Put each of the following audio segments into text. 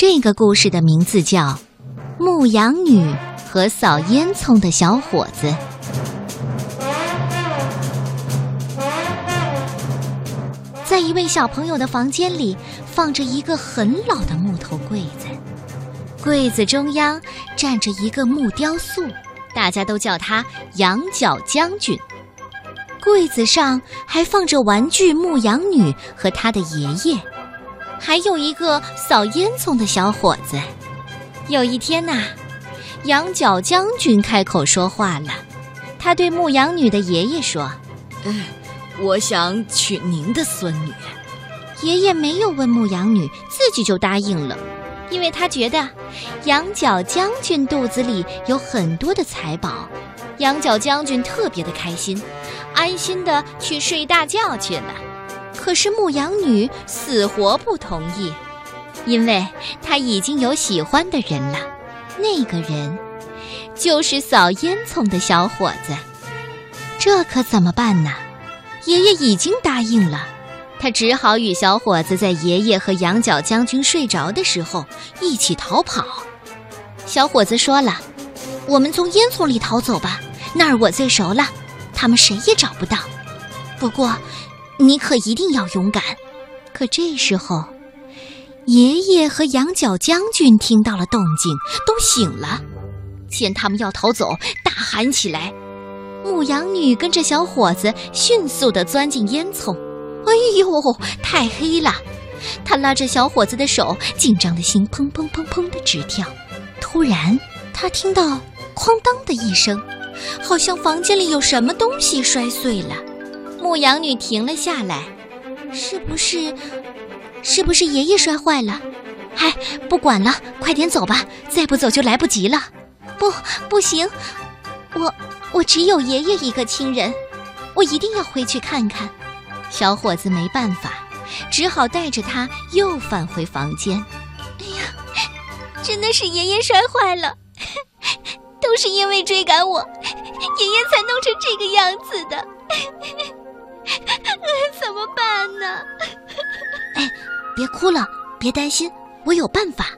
这个故事的名字叫《牧羊女和扫烟囱的小伙子》。在一位小朋友的房间里，放着一个很老的木头柜子，柜子中央站着一个木雕塑，大家都叫他羊角将军。柜子上还放着玩具牧羊女和她的爷爷。还有一个扫烟囱的小伙子。有一天呐，羊角将军开口说话了。他对牧羊女的爷爷说：“嗯，我想娶您的孙女。”爷爷没有问牧羊女，自己就答应了，因为他觉得羊角将军肚子里有很多的财宝。羊角将军特别的开心，安心的去睡大觉去了。可是牧羊女死活不同意，因为她已经有喜欢的人了。那个人就是扫烟囱的小伙子。这可怎么办呢？爷爷已经答应了，他只好与小伙子在爷爷和羊角将军睡着的时候一起逃跑。小伙子说了：“我们从烟囱里逃走吧，那儿我最熟了，他们谁也找不到。不过……”你可一定要勇敢！可这时候，爷爷和羊角将军听到了动静，都醒了。见他们要逃走，大喊起来。牧羊女跟着小伙子迅速地钻进烟囱。哎呦，太黑了！她拉着小伙子的手，紧张的心砰砰砰砰的直跳。突然，她听到“哐当”的一声，好像房间里有什么东西摔碎了。牧羊女停了下来，是不是？是不是爷爷摔坏了？嗨，不管了，快点走吧，再不走就来不及了。不，不行，我我只有爷爷一个亲人，我一定要回去看看。小伙子没办法，只好带着他又返回房间。哎呀，真的是爷爷摔坏了，都是因为追赶我，爷爷才弄成这个样子的。怎么办呢？哎，别哭了，别担心，我有办法。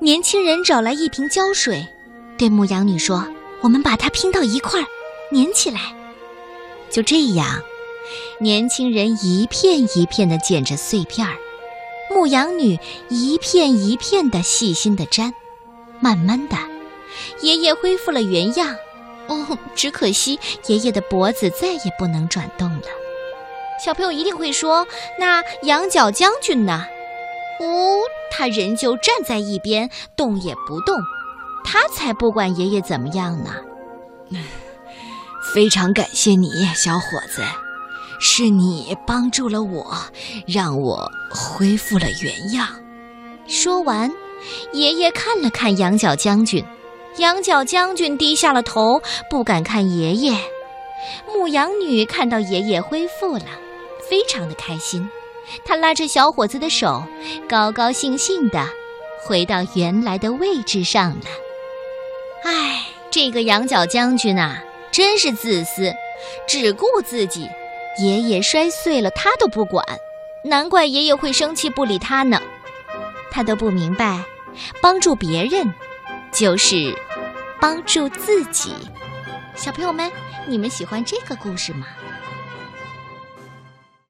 年轻人找来一瓶胶水，对牧羊女说：“我们把它拼到一块儿，粘起来。”就这样，年轻人一片一片的捡着碎片儿，牧羊女一片一片的细心的粘。慢慢的，爷爷恢复了原样。哦，只可惜爷爷的脖子再也不能转动了。小朋友一定会说：“那羊角将军呢？”哦，他仍旧站在一边，动也不动。他才不管爷爷怎么样呢。非常感谢你，小伙子，是你帮助了我，让我恢复了原样。说完，爷爷看了看羊角将军，羊角将军低下了头，不敢看爷爷。牧羊女看到爷爷恢复了。非常的开心，他拉着小伙子的手，高高兴兴的回到原来的位置上了。唉，这个羊角将军啊，真是自私，只顾自己。爷爷摔碎了，他都不管，难怪爷爷会生气不理他呢。他都不明白，帮助别人就是帮助自己。小朋友们，你们喜欢这个故事吗？